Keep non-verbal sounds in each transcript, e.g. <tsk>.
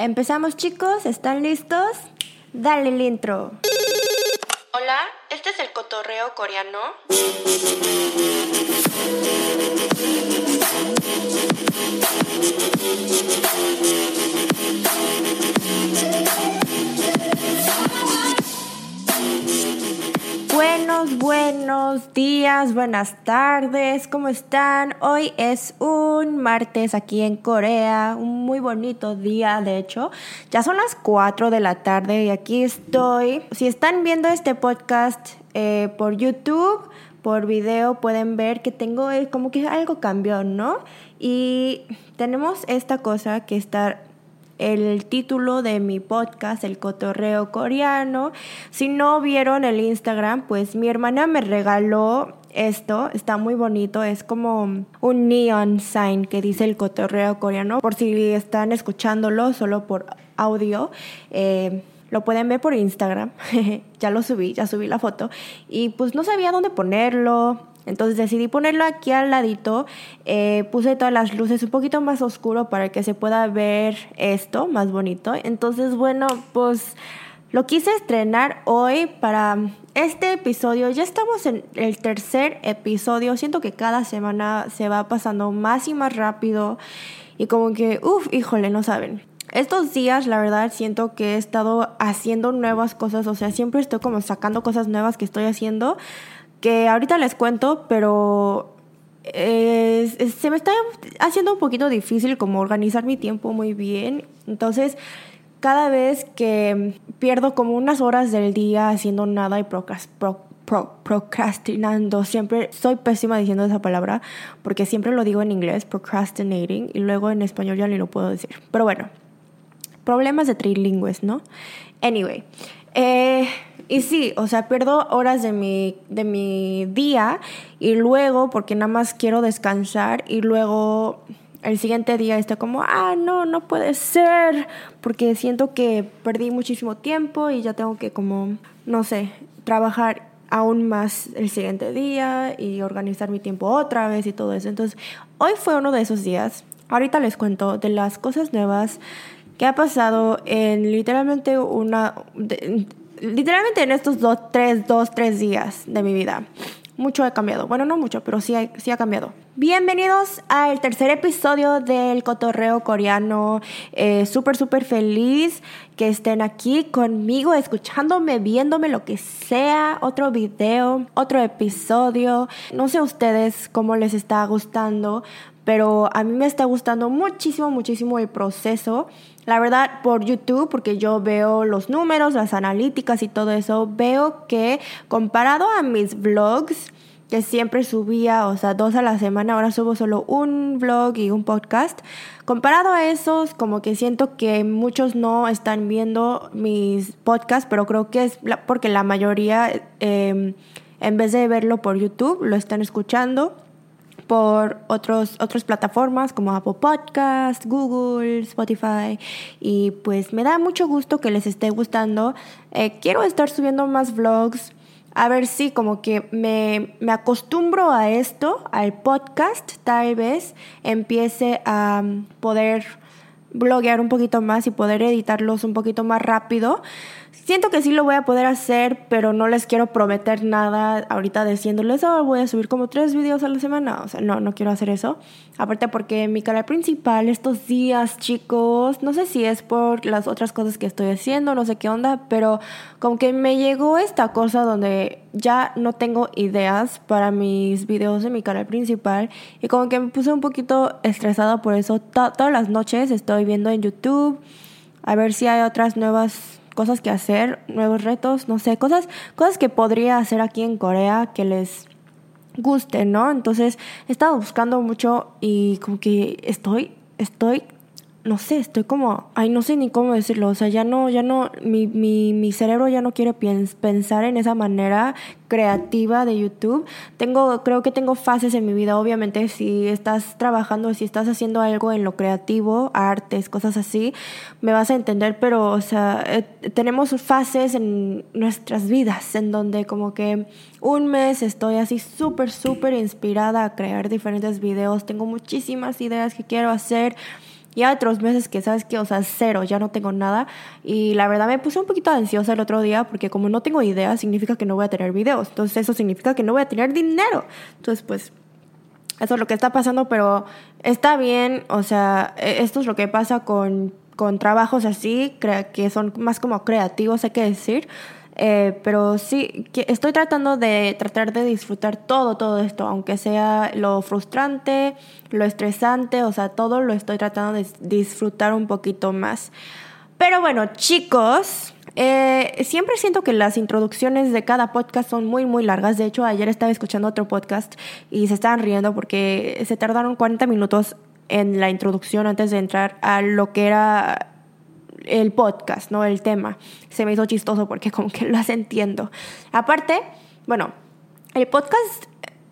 Empezamos chicos, ¿están listos? Dale el intro. Hola, este es el cotorreo coreano. Buenos, días, buenas tardes, ¿cómo están? Hoy es un martes aquí en Corea, un muy bonito día, de hecho. Ya son las 4 de la tarde y aquí estoy. Si están viendo este podcast eh, por YouTube, por video, pueden ver que tengo eh, como que algo cambió, ¿no? Y tenemos esta cosa que está el título de mi podcast, El Cotorreo Coreano. Si no vieron el Instagram, pues mi hermana me regaló esto, está muy bonito, es como un neon sign que dice el cotorreo coreano, por si están escuchándolo solo por audio. Eh, lo pueden ver por Instagram. <laughs> ya lo subí, ya subí la foto. Y pues no sabía dónde ponerlo. Entonces decidí ponerlo aquí al ladito. Eh, puse todas las luces un poquito más oscuro para que se pueda ver esto más bonito. Entonces, bueno, pues lo quise estrenar hoy para este episodio. Ya estamos en el tercer episodio. Siento que cada semana se va pasando más y más rápido. Y como que, uff, híjole, no saben. Estos días, la verdad, siento que he estado haciendo nuevas cosas. O sea, siempre estoy como sacando cosas nuevas que estoy haciendo que ahorita les cuento, pero se me está haciendo un poquito difícil como organizar mi tiempo muy bien. Entonces, cada vez que pierdo como unas horas del día haciendo nada y procrastinando, siempre soy pésima diciendo esa palabra porque siempre lo digo en inglés, procrastinating, y luego en español ya ni lo puedo decir. Pero bueno, problemas de trilingües, ¿no? Anyway, eh, y sí, o sea, pierdo horas de mi, de mi día y luego, porque nada más quiero descansar y luego el siguiente día estoy como, ah, no, no puede ser, porque siento que perdí muchísimo tiempo y ya tengo que como, no sé, trabajar aún más el siguiente día y organizar mi tiempo otra vez y todo eso. Entonces, hoy fue uno de esos días. Ahorita les cuento de las cosas nuevas que ha pasado en literalmente una literalmente en estos dos, tres, dos, tres días de mi vida. Mucho ha cambiado. Bueno, no mucho, pero sí, sí ha cambiado. Bienvenidos al tercer episodio del Cotorreo Coreano. Eh, súper, súper feliz que estén aquí conmigo, escuchándome, viéndome, lo que sea. Otro video, otro episodio. No sé ustedes cómo les está gustando, pero a mí me está gustando muchísimo, muchísimo el proceso la verdad, por YouTube, porque yo veo los números, las analíticas y todo eso, veo que comparado a mis vlogs, que siempre subía, o sea, dos a la semana, ahora subo solo un vlog y un podcast. Comparado a esos, como que siento que muchos no están viendo mis podcasts, pero creo que es porque la mayoría, em, en vez de verlo por YouTube, lo están escuchando por otros, otras plataformas como Apple Podcast, Google, Spotify. Y pues me da mucho gusto que les esté gustando. Eh, quiero estar subiendo más vlogs. A ver si como que me, me acostumbro a esto, al podcast, tal vez empiece a poder bloguear un poquito más y poder editarlos un poquito más rápido. Siento que sí lo voy a poder hacer, pero no les quiero prometer nada ahorita diciéndoles, oh, voy a subir como tres videos a la semana. O sea, no, no quiero hacer eso. Aparte porque mi canal principal estos días, chicos, no sé si es por las otras cosas que estoy haciendo, no sé qué onda, pero como que me llegó esta cosa donde ya no tengo ideas para mis videos de mi canal principal y como que me puse un poquito estresada por eso. todas las noches estoy viendo en YouTube a ver si hay otras nuevas cosas que hacer, nuevos retos, no sé, cosas, cosas que podría hacer aquí en Corea que les guste, ¿no? Entonces he estado buscando mucho y como que estoy, estoy no sé, estoy como, ay, no sé ni cómo decirlo, o sea, ya no, ya no, mi, mi, mi cerebro ya no quiere pensar en esa manera creativa de YouTube. Tengo, creo que tengo fases en mi vida, obviamente, si estás trabajando, si estás haciendo algo en lo creativo, artes, cosas así, me vas a entender, pero, o sea, eh, tenemos fases en nuestras vidas en donde como que un mes estoy así súper, súper inspirada a crear diferentes videos, tengo muchísimas ideas que quiero hacer Y hay otros meses que, ¿sabes qué? O sea, cero, ya no tengo nada. Y la verdad me puse un poquito ansiosa el otro día porque como no tengo idea, significa que no voy a tener videos. Entonces eso significa que no voy a tener dinero. Entonces, pues, eso es lo que está pasando, pero está bien. O sea, e, esto es lo que pasa con, con trabajos así, que son más como creativos, hay que decir. Eh, pero sí, estoy tratando de tratar de disfrutar todo, todo esto, aunque sea lo frustrante, lo estresante, o sea, todo lo estoy tratando de disfrutar un poquito más. Pero bueno, chicos, eh, siempre siento que las introducciones de cada podcast son muy, muy largas. De hecho, ayer estaba escuchando otro podcast y se estaban riendo porque se tardaron 40 minutos en la introducción antes de entrar a lo que era el podcast, ¿no? El tema. Se me hizo chistoso porque <laughs> como que las entiendo. Aparte, bueno, el podcast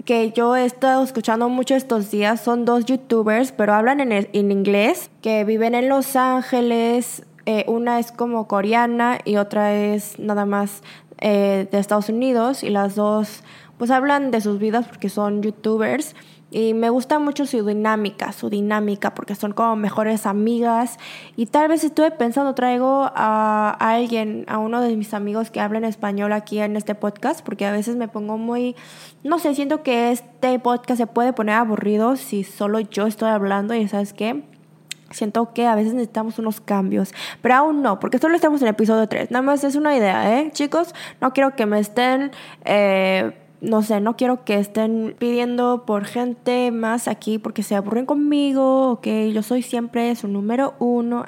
que yo he estado escuchando mucho estos días son dos youtubers, pero hablan en, en inglés, que viven en Los Ángeles. Eh, una es como coreana y otra es nada más eh, de Estados Unidos y las dos pues hablan de sus vidas porque son youtubers y me gusta mucho su dinámica, su dinámica, porque son como mejores amigas. Y tal vez estuve pensando, traigo a, alguien, a uno de mis amigos que habla en español aquí en este podcast, porque a veces me pongo muy, no sé, siento que este podcast se puede poner aburrido si solo yo estoy hablando y sabes qué. Siento que a veces necesitamos unos cambios, pero aún no, porque solo estamos en el episodio 3. Nada más es una idea, ¿eh? Chicos, no quiero que me estén... Eh, no sé, no quiero que estén pidiendo por gente más aquí porque se aburren conmigo, ok, yo soy siempre su número uno.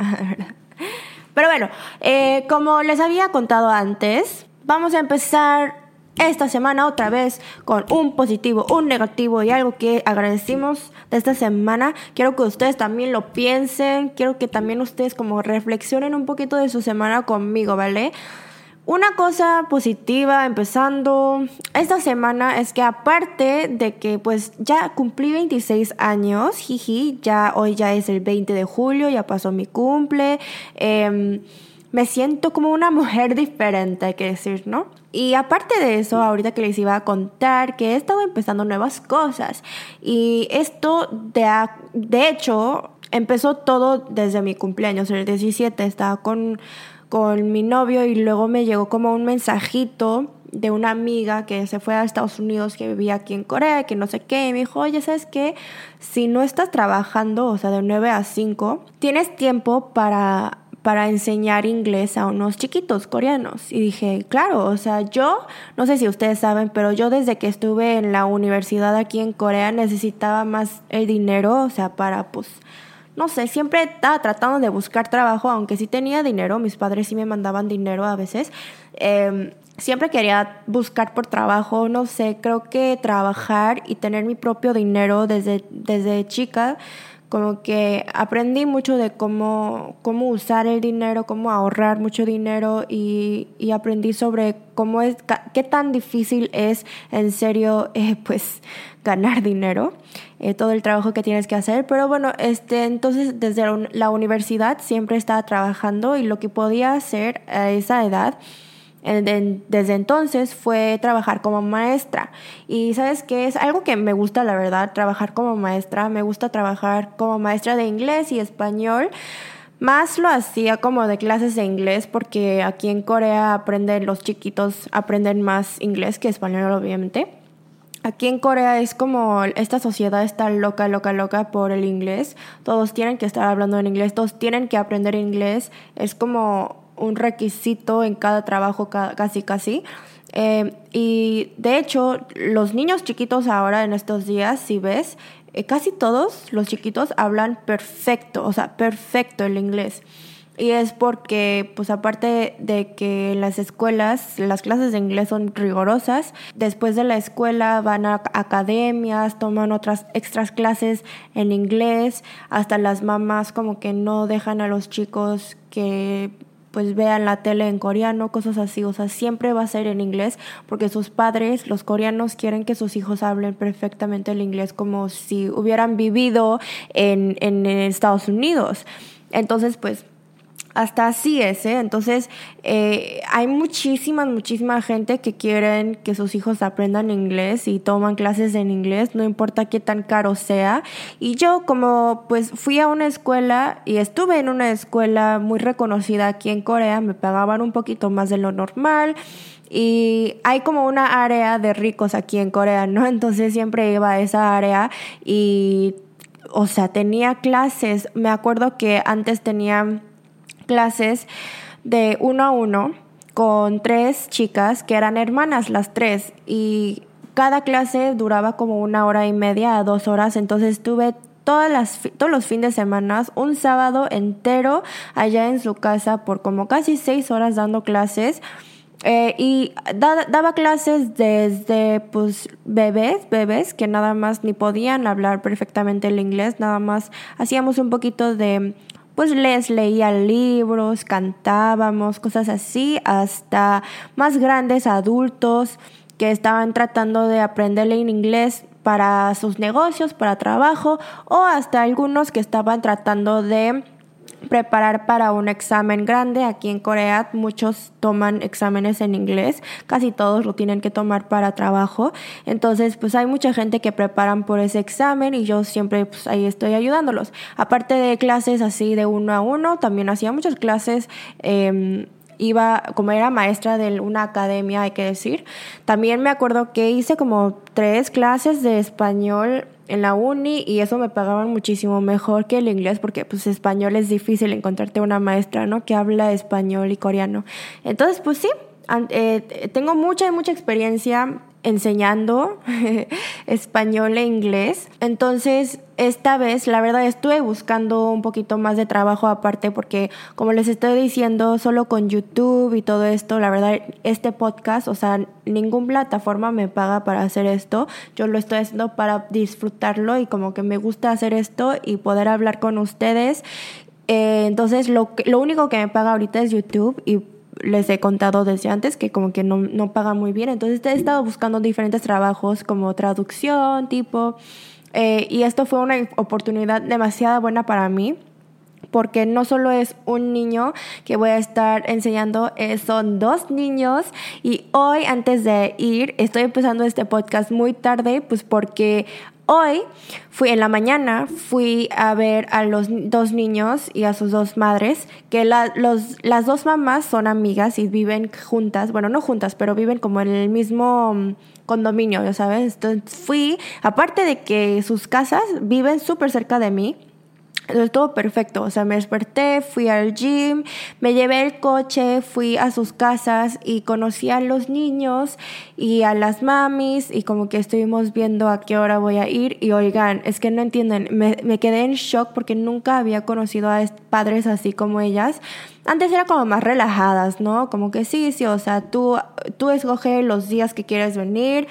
<laughs> Pero bueno, eh, como les había contado antes, vamos a empezar esta semana otra vez con un positivo, un negativo y algo que agradecimos de esta semana. Quiero que ustedes también lo piensen, quiero que también ustedes como reflexionen un poquito de su semana conmigo, ¿vale? Una cosa positiva empezando esta semana es que aparte de que pues ya cumplí 26 años, jiji, ya hoy ya es el 20 de julio, ya pasó mi cumple, em, me siento como una mujer <laughs> diferente, hay que decir, ¿no? Y aparte de eso, ahorita que les iba a contar que he estado empezando nuevas cosas y esto de, de hecho empezó todo desde mi cumpleaños, el 17, estaba con con mi novio y luego me llegó como un mensajito de una amiga que se fue a Estados Unidos, que vivía aquí en Corea, que no sé qué, y me dijo, oye, ¿sabes qué? Si no estás trabajando, o sea, de 9 a 5, tienes tiempo para para enseñar inglés a unos chiquitos coreanos. Y dije, claro, o sea, yo, no sé si ustedes saben, pero yo desde que estuve en la universidad aquí en Corea necesitaba más el dinero, o sea, para pues no sé, siempre estaba tratando de buscar trabajo, aunque sí tenía dinero, mis padres sí me mandaban dinero a veces. Em, siempre quería buscar por trabajo, no sé, creo que trabajar y tener mi propio dinero desde, desde chica, como que aprendí mucho de cómo, cómo usar el dinero, cómo ahorrar mucho dinero y, y aprendí sobre cómo es, qué tan difícil es en serio, <laughs> eh, pues ganar dinero, eh, todo el trabajo que tienes que hacer. Pero bueno, este, entonces desde la universidad siempre estaba trabajando y lo que podía hacer a esa edad desde entonces fue trabajar como maestra. Y sabes que es algo que me gusta, la verdad, trabajar como maestra. Me gusta trabajar como maestra de inglés y español. Más lo hacía como de clases de inglés porque aquí en Corea aprenden los chiquitos, aprenden más inglés que español obviamente. Aquí en Corea es como esta sociedad está loca, loca, loca por el inglés. Todos tienen que estar hablando en inglés, todos tienen que aprender inglés. Es como un requisito en cada trabajo, casi, casi. Eh, y de hecho, los niños chiquitos ahora en estos días, si ves, eh, casi todos los chiquitos hablan perfecto, o sea, perfecto el inglés. Y es porque, pues aparte de que las escuelas las clases de inglés son rigurosas, después de la escuela van a academias, toman otras extras clases en inglés, hasta las mamás como que no dejan a los chicos que pues vean la tele en coreano, cosas así, o sea, siempre va a ser en inglés porque sus padres, los coreanos, quieren que sus hijos hablen perfectamente el inglés como si hubieran vivido en, en Estados Unidos. Entonces, pues hasta así es, ¿eh? Entonces, eh, hay muchísima, muchísima gente que quieren que sus hijos aprendan inglés y toman clases en inglés, no importa qué tan caro sea. Y yo, como pues fui a una escuela y estuve en una escuela muy reconocida aquí en Corea, me pagaban un poquito más de lo normal. Y hay como una área de ricos aquí en Corea, ¿no? <laughs> Entonces siempre iba a esa área y, o sea, tenía clases. Me acuerdo que antes tenía clases de uno a uno con tres chicas que eran hermanas las tres. Y cada clase duraba como una hora y media a dos horas, entonces tuve todas las, todos los fines de semana, un sábado entero allá en su casa por como casi seis horas dando clases. Eh, y daba clases desde pues bebés, bebés que nada más ni podían hablar perfectamente el inglés, nada más hacíamos un poquito de pues les leía libros, cantábamos, cosas así, hasta más grandes adultos que estaban tratando de aprenderle en inglés para sus negocios, para trabajo, o hasta algunos que estaban tratando de preparar para un examen grande. Aquí en Corea muchos toman exámenes en inglés, casi todos lo tienen que tomar para trabajo. Entonces, pues hay mucha gente que preparan por ese examen y yo siempre pues ahí estoy ayudándolos. Aparte de clases así de uno a uno, también hacía muchas clases. Eh, iba, como era maestra de una academia, hay que decir, también me acuerdo que hice como tres clases de español en la uni y eso me pagaban muchísimo mejor que el inglés porque pues español es difícil encontrarte una maestra, ¿no? Que habla español y coreano. Entonces, pues sí, eh, tengo mucha, mucha experiencia enseñando <laughs> español e inglés. Entonces, esta vez, la verdad, estuve buscando un poquito más de trabajo aparte porque, como les estoy diciendo, solo con YouTube y todo esto, la verdad, este podcast, o sea, ninguna plataforma me paga para hacer esto. Yo lo estoy haciendo para disfrutarlo y como que me gusta hacer esto y poder hablar con ustedes. Eh, entonces, lo, lo único que me paga ahorita es YouTube y les he contado desde antes que como que no, no pagan muy bien. Entonces he estado buscando diferentes trabajos como traducción, tipo, eh, y esto fue una oportunidad demasiado buena para mí porque no solo es un niño que voy a estar enseñando, eh, son dos niños y hoy antes de ir estoy empezando este podcast muy tarde pues porque Hoy fui en la mañana, fui a ver a los dos niños y a sus dos madres, que las dos mamás son amigas y viven juntas, bueno, no juntas, pero viven como en el mismo mm, condominio, ya sabes. Entonces fui, aparte de que sus casas viven súper cerca de mí, todo perfecto, o sea, me desperté, fui al gym, me llevé el coche, fui a sus casas y conocí a los niños y a las mamis y como que estuvimos viendo a qué hora voy a ir y oigan, es que no entienden, me, me quedé en shock porque nunca había conocido a padres así como ellas. Antes era como más relajadas, ¿no? Como que sí, sí, o sea, tú, tú escoges los días que quieres venir.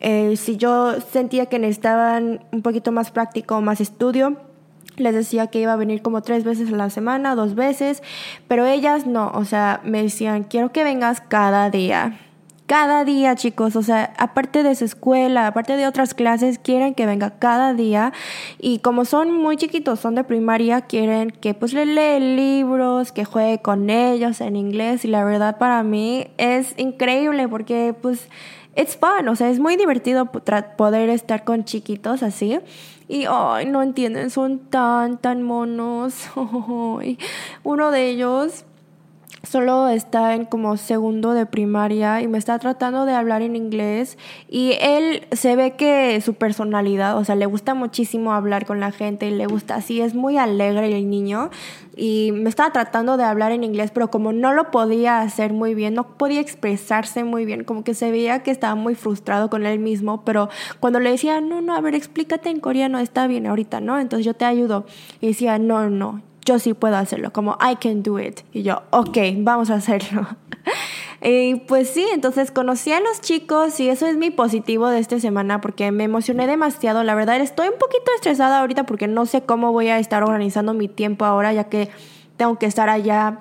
Eh, si yo sentía que necesitaban un poquito más práctico, más estudio, les decía que iba a venir como tres veces a la semana, dos veces, pero ellas no, o sea, me decían, quiero que vengas cada día. Cada día, chicos, o sea, aparte de su escuela, aparte de otras clases, quieren que venga cada día. Y como son muy chiquitos, son de primaria, quieren que pues le lee libros, que juegue con ellos en inglés. Y la verdad para mí es increíble porque pues it's fun, o sea, es muy divertido poder estar con chiquitos así. Y, ay, no entienden, son tan, tan monos. <laughs> Uno de ellos solo está en como segundo de primaria y me está tratando de hablar en inglés y él se ve que su personalidad, o sea, le gusta muchísimo hablar con la gente y le gusta así, es muy alegre el niño y me estaba tratando de hablar en inglés, pero como no lo podía hacer muy bien, no podía expresarse muy bien, como que se veía que estaba muy frustrado con él mismo, pero cuando le decía, no, no, a ver, explícate en coreano, está bien ahorita, ¿no? Entonces yo te ayudo. Y decía, no, no, yo sí puedo hacerlo, como I can do it. Y yo, ok, vamos a hacerlo. <laughs> y pues sí, entonces conocí a los chicos y eso es mi positivo de esta semana porque me emocioné demasiado. La verdad, estoy un poquito estresada ahorita porque no sé cómo voy a estar organizando mi tiempo ahora, ya que tengo que estar allá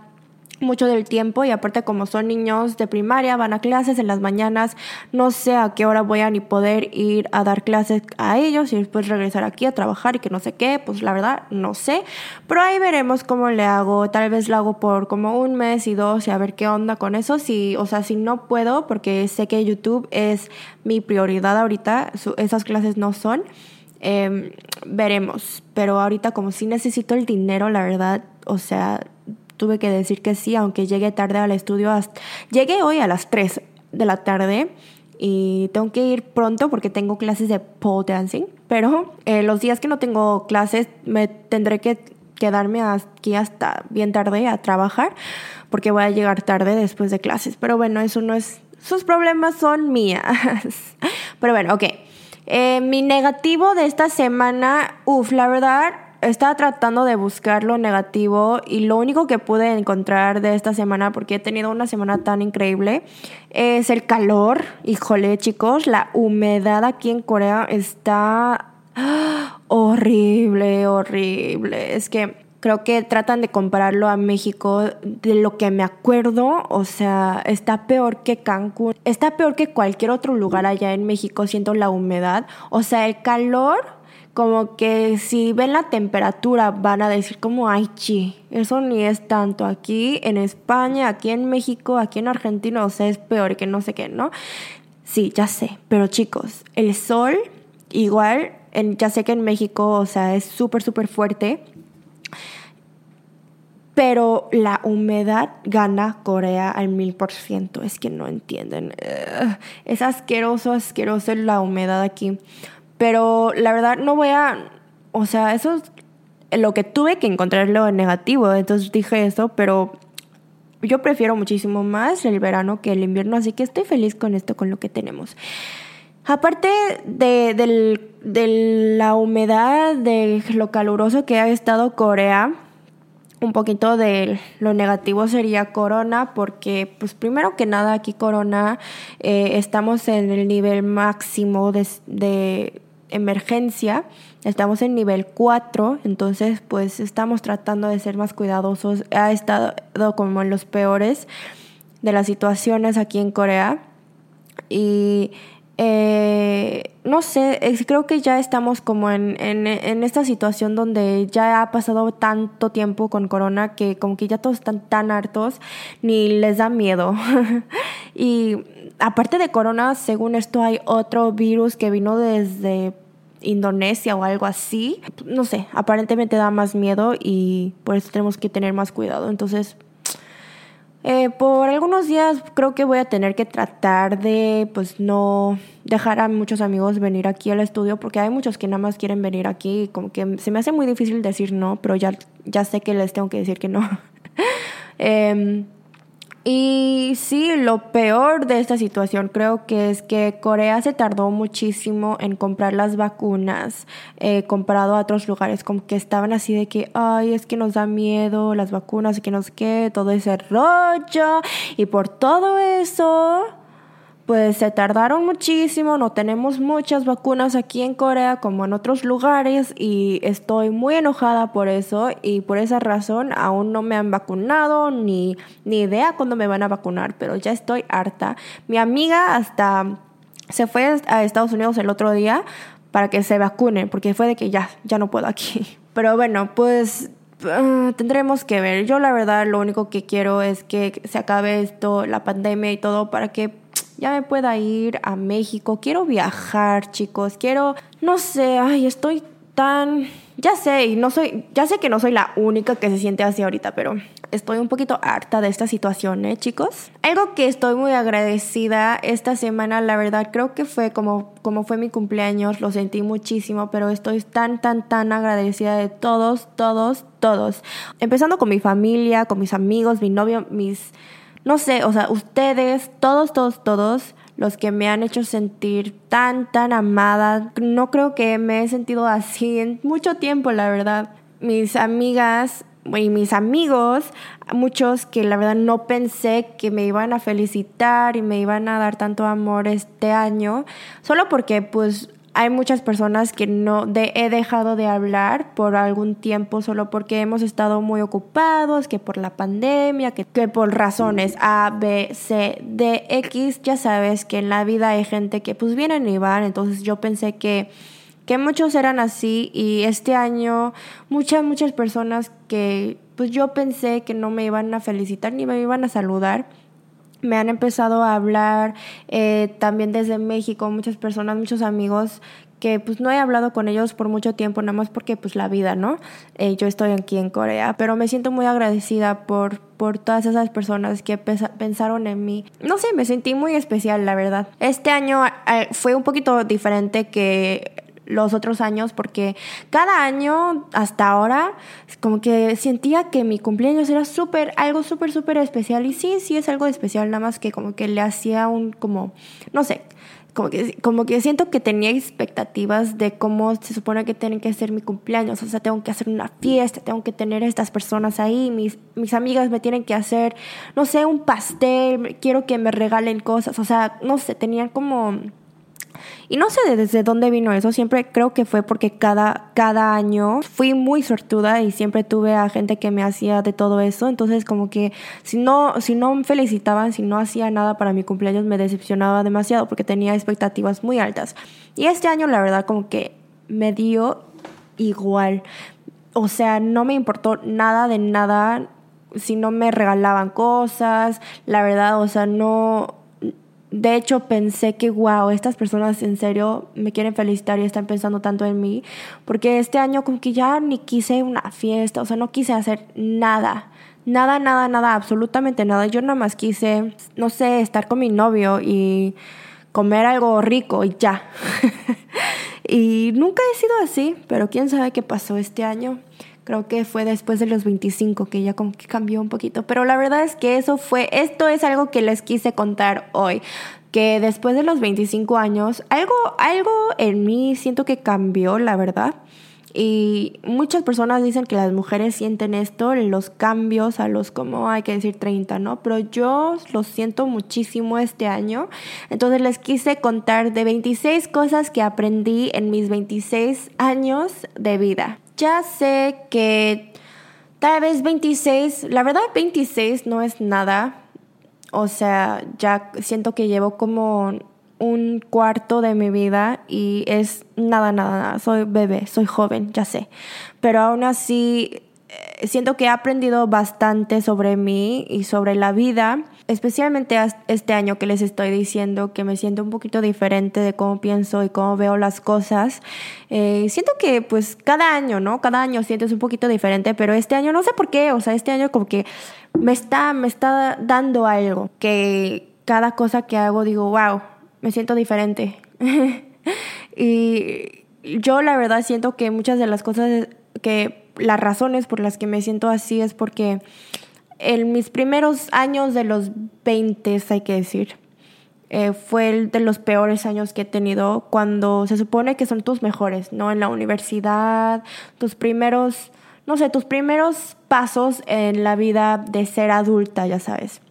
mucho del tiempo y aparte como son niños de primaria, van a clases en las mañanas, no sé a qué hora voy a ni poder ir a dar clases a ellos y después regresar aquí a trabajar y que no sé qué, pues la verdad no sé, pero ahí veremos cómo le hago, tal vez lo hago por como un mes y dos y a ver qué onda con eso, si, o sea, si no puedo, porque sé que YouTube es mi prioridad ahorita, esas clases no son. Em, veremos, pero ahorita como si necesito el dinero, la verdad, o sea, tuve que decir que sí, aunque llegué tarde al estudio. Hasta... Llegué hoy a las 3 de la tarde y tengo que ir pronto porque tengo clases de pole dancing, pero eh, los días que no tengo clases me tendré que quedarme aquí hasta bien tarde a trabajar porque voy a llegar tarde después de clases. Pero bueno, eso no es... Sus problemas son mías. <laughs> Pero bueno, ok. Eh, mi negativo de esta semana, uff, la verdad, estaba tratando de buscar lo negativo y lo único que pude encontrar de esta semana, porque he tenido una semana tan increíble, es el calor. Híjole, chicos, la humedad aquí en Corea está <gasps> horrible, horrible. Es que creo que tratan de compararlo a México de lo que me acuerdo, o sea, está peor que Cancún, está peor que cualquier otro lugar allá en México, siento la humedad, o sea, el calor como que si ven la temperatura van a decir como, ay, chi, eso ni es tanto. Aquí en España, aquí en México, aquí en Argentina, o sea, es peor que no sé qué, ¿no? Sí, ya sé, pero chicos, el sol igual, en, ya sé que en México, o sea, es súper, súper fuerte, pero la humedad gana Corea al mil por ciento. Es que no entienden. es asqueroso, asqueroso la humedad aquí. Pero la verdad no voy a, o sea, eso es lo que tuve que encontrarlo negativo, entonces dije eso, pero yo prefiero muchísimo más el verano que el invierno, así que estoy feliz con esto, con lo que tenemos. Aparte de, de la humedad, de lo caluroso que ha estado Corea, un poquito de lo negativo sería Corona, porque pues primero que nada aquí Corona eh, estamos en el nivel máximo de emergencia. Estamos en nivel 4, entonces pues estamos tratando de ser más cuidadosos. Ha estado como en los peores de las situaciones aquí en Corea. Y eh, no sé, creo que ya estamos como en, en, esta situación donde ya ha pasado tanto tiempo con corona que como que ya todos están tan hartos, ni les da miedo. <laughs> y aparte de corona, según esto hay otro virus que vino desde Indonesia o algo así. No sé, aparentemente da más miedo y por eso tenemos que tener más cuidado. Entonces, eh, por algunos días creo que voy a tener que tratar de pues no dejar a muchos amigos venir aquí al estudio porque hay muchos que nada más quieren venir aquí como que se me hace muy difícil decir no, pero ya, ya sé que les tengo que decir que no. <laughs> eh, y sí, lo peor de esta situación creo que es que Corea se tardó muchísimo en comprar las vacunas eh, comparado a otros lugares, como que estaban así de que, ay, es que nos da miedo las vacunas que nos qué, todo ese rollo. Y por todo eso pues se tardaron muchísimo, no tenemos muchas vacunas aquí en Corea como en otros lugares y estoy muy enojada por eso y por esa razón aún no me han vacunado ni, ni idea cuándo me van a vacunar, pero ya estoy harta. Mi amiga hasta se fue a Estados Unidos el otro día para que se vacune porque fue de que ya, ya no puedo aquí. <laughs> Pero bueno, pues ah, tendremos que ver. Yo la verdad lo único que quiero es que se acabe esto, la pandemia y todo, para que ya me pueda ir a México. Quiero viajar, chicos. Quiero, no sé, ay, estoy tan, ya sé, y no soy, ya sé que no soy la única que se siente así ahorita, pero estoy un poquito harta de esta situación, ¿eh, chicos? Algo que estoy muy agradecida esta semana, la verdad, creo que fue como, como fue mi cumpleaños, lo sentí muchísimo, pero estoy tan, tan, tan agradecida de todos, todos, todos. Empezando con mi familia, con mis amigos, mi novio, mis no sé, o sea, ustedes, todos, todos, todos, los que me han hecho sentir tan, tan amada, no creo que me he sentido así en mucho tiempo, la verdad. Mis amigas y mis amigos, muchos que la verdad no pensé que me iban a felicitar y me iban a dar tanto amor este año, solo porque pues hay muchas personas que no he dejado de hablar por algún tiempo solo porque hemos estado muy ocupados, que por la pandemia, que, que, por razones A, B, C, D, X, ya sabes que en la vida hay gente que pues vienen y van, entonces yo pensé que que muchos eran así y este año muchas, muchas personas que pues yo pensé que no me iban a felicitar ni me iban a saludar me han empezado a hablar eh, también desde México, muchas personas, muchos amigos que pues no he hablado con ellos por mucho tiempo, nada más porque pues la vida, ¿no? Eh, yo estoy aquí en Corea, pero me siento muy agradecida por, por todas esas personas que pensaron en mí. No sé, me sentí muy especial, la verdad. Este año eh, fue un poquito diferente que los otros años porque cada año hasta ahora como que sentía que mi cumpleaños era súper, algo súper, súper especial y sí, sí es algo especial, nada más que como que le hacía un como, no sé, como que, como que siento que tenía expectativas de cómo se supone que tiene que ser mi cumpleaños. O sea, tengo que hacer una fiesta, tengo que tener estas personas ahí, mis, mis amigas me tienen que hacer, no sé, un pastel, quiero que me regalen cosas. O sea, no sé, tenían como y no sé desde dónde vino eso, siempre creo que fue porque cada, cada año fui muy sortuda y siempre tuve a gente que me hacía de todo eso, entonces como que si no, si no me felicitaban, si no hacía nada para mi cumpleaños me decepcionaba demasiado porque tenía expectativas muy altas. Y este año la verdad como que me dio igual, o sea, no me importó nada de nada si no me regalaban cosas, la verdad, o sea, no de hecho, pensé que, wow, estas personas en serio me quieren felicitar y están pensando tanto en mí, porque este año como que ya ni quise una fiesta, o sea, no quise hacer nada, nada, nada, nada, absolutamente nada. Yo nada más quise, no sé, estar con mi novio y comer algo rico y ya. <laughs> y nunca he sido así, pero quién sabe qué pasó este año. Creo que fue después de los 25 que ya como que cambió un poquito. Pero la verdad es que eso fue, esto es algo que les quise contar hoy. Que después de los 25 años, algo, algo en mí siento que cambió, la verdad. Y muchas personas dicen que las mujeres sienten esto, los cambios a los, como hay que decir, 30, ¿no? Pero yo lo siento muchísimo este año. Entonces les quise contar de 26 cosas que aprendí en mis 26 años de vida ya sé que tal vez 26, la verdad 26 no es nada. O sea, ya siento que llevo como un cuarto de mi vida y es nada, nada, nada. Soy bebé, soy joven, ya sé. Pero aún así siento que he aprendido bastante sobre mí y sobre la vida, especialmente este año que les estoy diciendo que me siento un poquito diferente de cómo pienso y cómo veo las cosas. Eh, siento que pues cada año, ¿no? Cada año sientes un poquito diferente, pero este año no sé por qué, o sea, este año como que me está, me está dando algo, que cada cosa que hago digo, wow, me siento diferente. <laughs> y yo la verdad siento que muchas de las cosas que las razones por las que me siento así es porque en mis primeros años de los 20, hay que decir, eh, fue el de los peores años que he tenido cuando se supone que son tus mejores, ¿no? En la universidad, tus primeros, no sé, tus primeros pasos en la vida de ser adulta, ya sabes.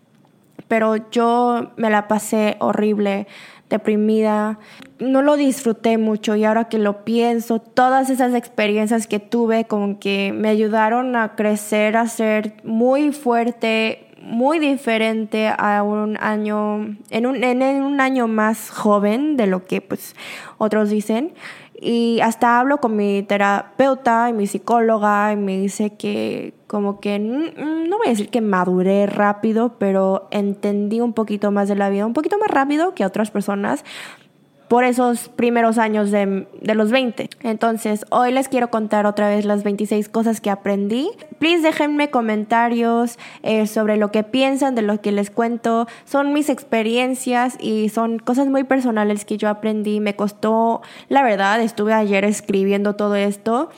Pero yo me la pasé horrible deprimida, no lo disfruté mucho y ahora que lo pienso, todas esas experiencias que tuve como que me ayudaron a crecer, a ser muy fuerte, muy diferente a un año, en un, en un año más joven de lo que pues otros dicen. Y hasta hablo con mi terapeuta y mi psicóloga y me dice que como que, no voy a decir que maduré rápido, pero entendí un poquito más de la vida, un poquito más rápido que otras personas por esos primeros años de, de, los 20. Entonces, hoy les quiero contar otra vez las 26 cosas que aprendí. Please déjenme comentarios eh, sobre lo que piensan de lo que les cuento. Son mis experiencias y son cosas muy personales que yo aprendí. Me costó, la verdad, estuve ayer escribiendo todo esto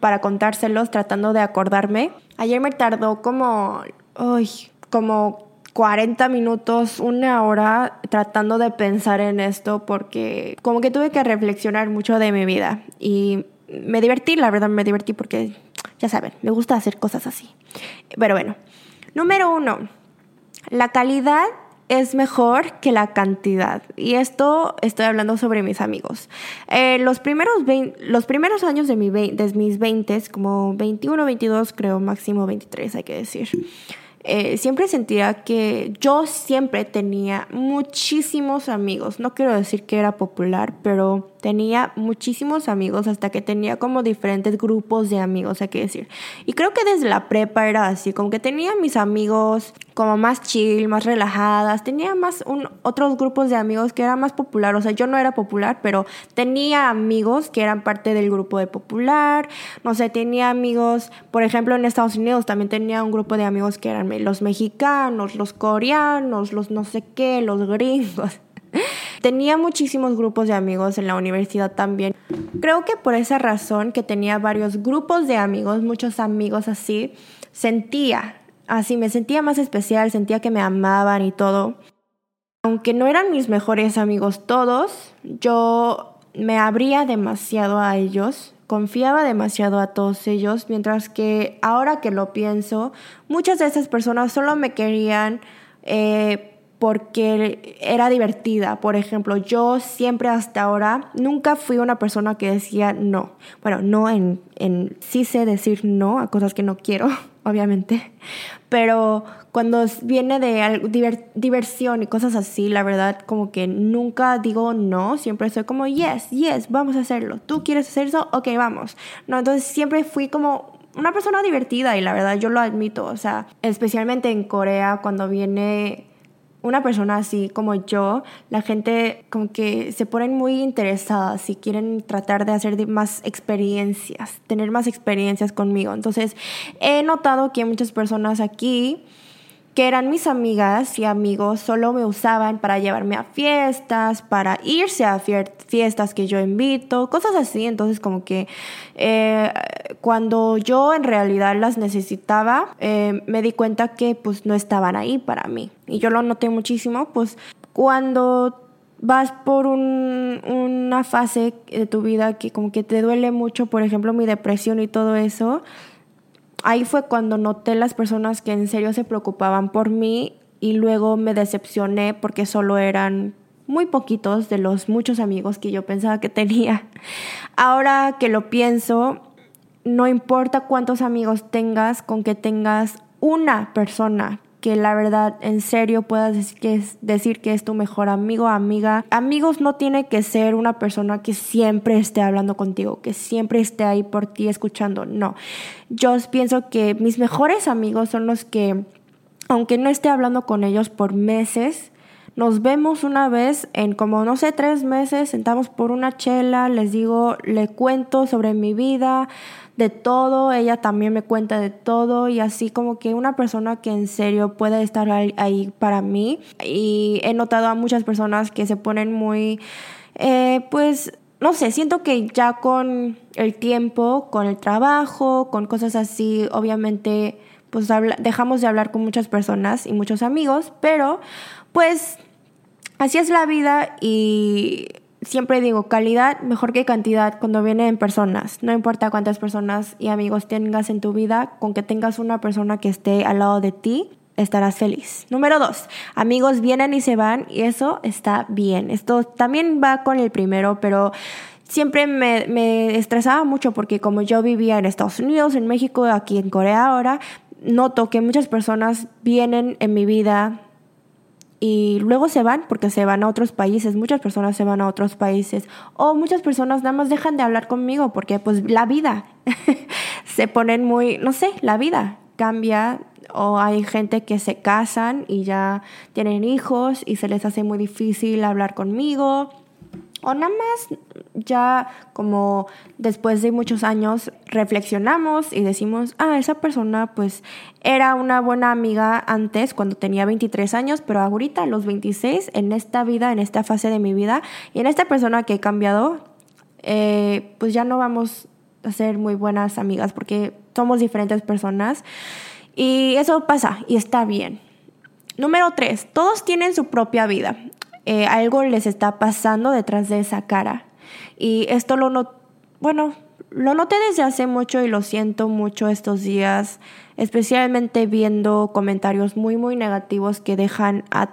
para contárselos, tratando de acordarme. Ayer me tardó como, uy, como 40 minutos, una hora tratando de pensar en esto porque como que tuve que reflexionar mucho de mi vida y me divertí, la verdad me divertí porque ya saben, me gusta hacer cosas así. Pero bueno, número uno, la calidad es mejor que la cantidad. Y esto estoy hablando sobre mis amigos. Eh, los, primeros los primeros años de, mi de mis 20, como 21, 22, creo, máximo 23, hay que decir. Eh, siempre sentía que yo siempre tenía muchísimos amigos. No quiero decir que era popular, pero tenía muchísimos amigos hasta que tenía como diferentes grupos de amigos, hay que decir. Y creo que desde la prepa era así, como que tenía mis amigos como más chill, más relajadas, tenía más un, otros grupos de amigos que eran más popular, o sea, yo no era popular, pero tenía amigos que eran parte del grupo de popular, no sé, tenía amigos, por ejemplo, en Estados Unidos también tenía un grupo de amigos que eran los mexicanos, los coreanos, los no sé qué, los gringos. Tenía muchísimos grupos de amigos en la universidad también. Creo que por esa razón que tenía varios grupos de amigos, muchos amigos así, sentía, así me sentía más especial, sentía que me amaban y todo. Aunque no eran mis mejores amigos todos, yo me abría demasiado a ellos, confiaba demasiado a todos ellos, mientras que ahora que lo pienso, muchas de esas personas solo me querían eh, porque era divertida. Por ejemplo, yo siempre hasta ahora nunca fui una persona que decía no. Bueno, no en, en sí sé decir no a cosas que no quiero, <laughs> obviamente. Pero cuando viene de diversión y cosas así, la verdad como que nunca digo no, siempre soy como yes, yes, vamos a hacerlo. ¿Tú quieres hacer eso? Ok, vamos. No, entonces siempre fui como una persona divertida y la verdad yo lo admito, o sea, especialmente en Corea cuando viene una persona así como yo, la gente como que se ponen muy interesadas y quieren tratar de hacer más experiencias, tener más experiencias conmigo. Entonces, he notado que muchas personas aquí que eran mis amigas y amigos, solo me usaban para llevarme a fiestas, para irse a fiestas que yo invito, cosas así. Entonces como que eh, cuando yo en realidad las necesitaba, eh, me di cuenta que pues no estaban ahí para mí. Y yo lo noté muchísimo, pues cuando vas por una fase de tu vida que como que te duele mucho, por ejemplo mi depresión y todo eso, ahí fue cuando noté las personas que en serio se preocupaban por mí y luego me decepcioné porque solo eran muy poquitos de los muchos amigos que yo pensaba que tenía. Ahora que lo pienso, no importa cuántos amigos tengas, con que tengas una persona que la verdad en serio puedas decir que es, decir que es tu mejor amigo, amiga. Amigos no tiene que ser una persona que siempre esté hablando contigo, que siempre esté ahí por ti escuchando. No, yo pienso que mis mejores amigos son los que, aunque no esté hablando con ellos por meses, nos vemos una vez en como, no sé, tres meses, sentamos por una chela, les digo, le cuento sobre mi vida, de todo, ella también me cuenta de todo y así como que una persona que en serio puede estar ahí, para mí. Y he notado a muchas personas que se ponen muy, eh, pues, no sé, siento que ya con el tiempo, con el trabajo, con cosas así, obviamente, pues dejamos de hablar con muchas personas y muchos amigos, pero pues así es la vida y siempre digo, calidad mejor que cantidad cuando viene en personas. No importa cuántas personas y amigos tengas en tu vida, con que tengas una persona que esté al lado de ti, estarás feliz. Número dos, amigos vienen y se van y eso está bien. Esto también va con el primero, pero siempre me, me estresaba mucho porque como yo vivía en Estados Unidos, en México, aquí en Corea ahora, noto que muchas personas vienen en mi vida y luego se van porque se van a otros países, muchas personas se van a otros países o muchas personas nada más dejan de hablar conmigo porque pues la vida <laughs> se ponen muy, no sé, la vida cambia o hay gente que se casan y ya tienen hijos y se les hace muy difícil hablar conmigo o nada más ya como después de muchos años reflexionamos y decimos, ah, esa persona pues era una buena amiga antes cuando tenía 23 años, pero ahorita a los 26, en esta vida, en esta fase de mi vida, y en esta persona que he cambiado, eh, pues ya no vamos a ser muy buenas amigas porque somos diferentes personas y eso pasa y está bien. Número tres, todos tienen su propia vida. Eh, algo les está pasando detrás de esa cara. Y esto lo no, bueno, lo noté desde hace mucho y lo siento mucho estos días, especialmente viendo comentarios muy, muy negativos que dejan a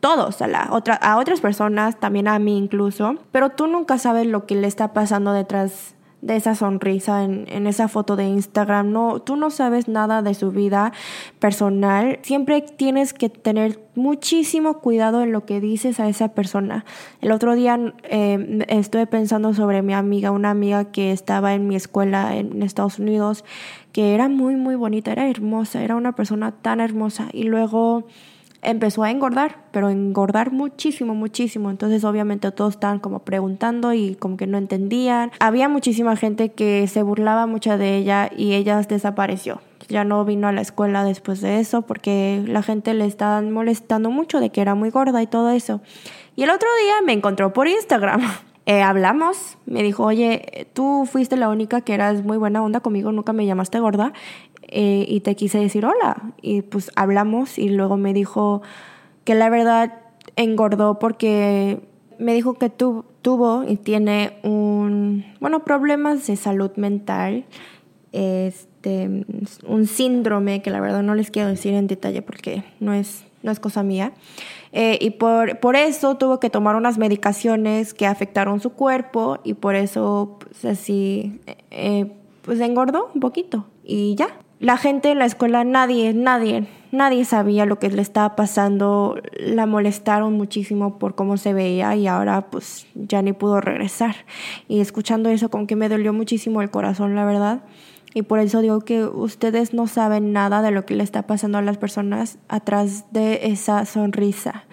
todos, a, la otra, a otras personas, también a mí incluso, pero tú nunca sabes lo que le está pasando detrás de esa sonrisa en, en, esa foto de Instagram. No, tú no sabes nada de su vida personal. Siempre tienes que tener muchísimo cuidado en lo que dices a esa persona. El otro día eh, estuve pensando sobre mi amiga, una amiga que estaba en mi escuela en Estados Unidos, que era muy, muy bonita, era hermosa, era una persona tan hermosa. Y luego empezó a engordar, pero engordar muchísimo, muchísimo. Entonces obviamente todos estaban como preguntando y como que no entendían. Había muchísima gente que se burlaba mucho de ella y ella desapareció. Ya no vino a la escuela después de eso porque la gente le estaba molestando mucho de que era muy gorda y todo eso. Y el otro día me encontró por Instagram. <laughs> Eh, hablamos, me dijo, oye, tú fuiste la única que eras muy buena onda conmigo, nunca me llamaste gorda eh, y te quise decir hola. Y pues hablamos y luego me dijo que la verdad engordó porque me dijo que tu, tuvo y tiene un, bueno, problemas de salud mental, este, un síndrome que la verdad no les quiero decir en detalle porque no es, no es cosa mía. Eh, y por, por eso tuvo que tomar unas medicaciones que afectaron su cuerpo y por eso, pues así, eh, pues engordó un poquito y ya la gente en la escuela, nadie, nadie, nadie sabía lo que le estaba pasando. La molestaron muchísimo por cómo se veía y ahora pues ya ni pudo regresar. Y escuchando eso con que me dolió muchísimo el corazón, la verdad. Y por eso digo que ustedes no saben nada de lo que le está pasando a las personas atrás de esa sonrisa,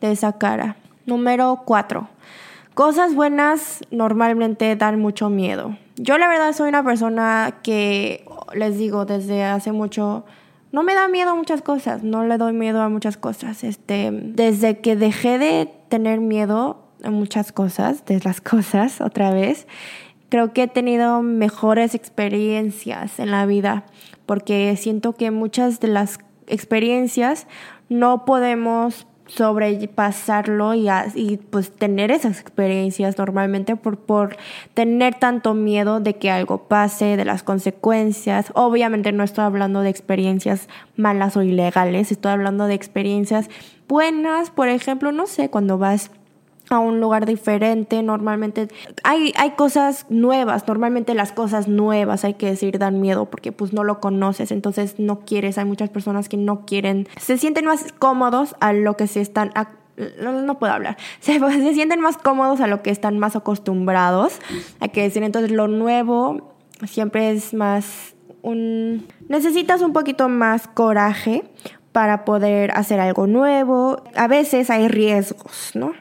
de esa cara. Número cuatro. Cosas buenas normalmente dan mucho miedo. Yo la verdad soy una persona que, les digo, desde hace mucho, no me da miedo a muchas cosas, no le doy miedo a muchas cosas. Este, desde que dejé de tener miedo a muchas cosas, de las cosas <laughs> otra vez, creo que he tenido mejores experiencias en la vida, porque siento que muchas de las experiencias no podemos sobrepasarlo y, y pues tener esas experiencias normalmente por, por tener tanto miedo de que algo pase, de las consecuencias. Obviamente no estoy hablando de experiencias malas o ilegales, estoy hablando de experiencias buenas, por ejemplo, no sé, cuando vas a un lugar diferente, normalmente hay, hay cosas nuevas, normalmente las cosas nuevas hay que decir dan miedo porque pues no lo conoces, entonces no quieres, hay muchas personas que no quieren, se sienten más cómodos a lo que se están... no, puedo hablar. <laughs> Se, se sienten más cómodos a lo que están más acostumbrados. Hay que decir, entonces lo nuevo siempre es más un... Necesitas un poquito más coraje para poder hacer algo nuevo. A veces hay riesgos, ¿no?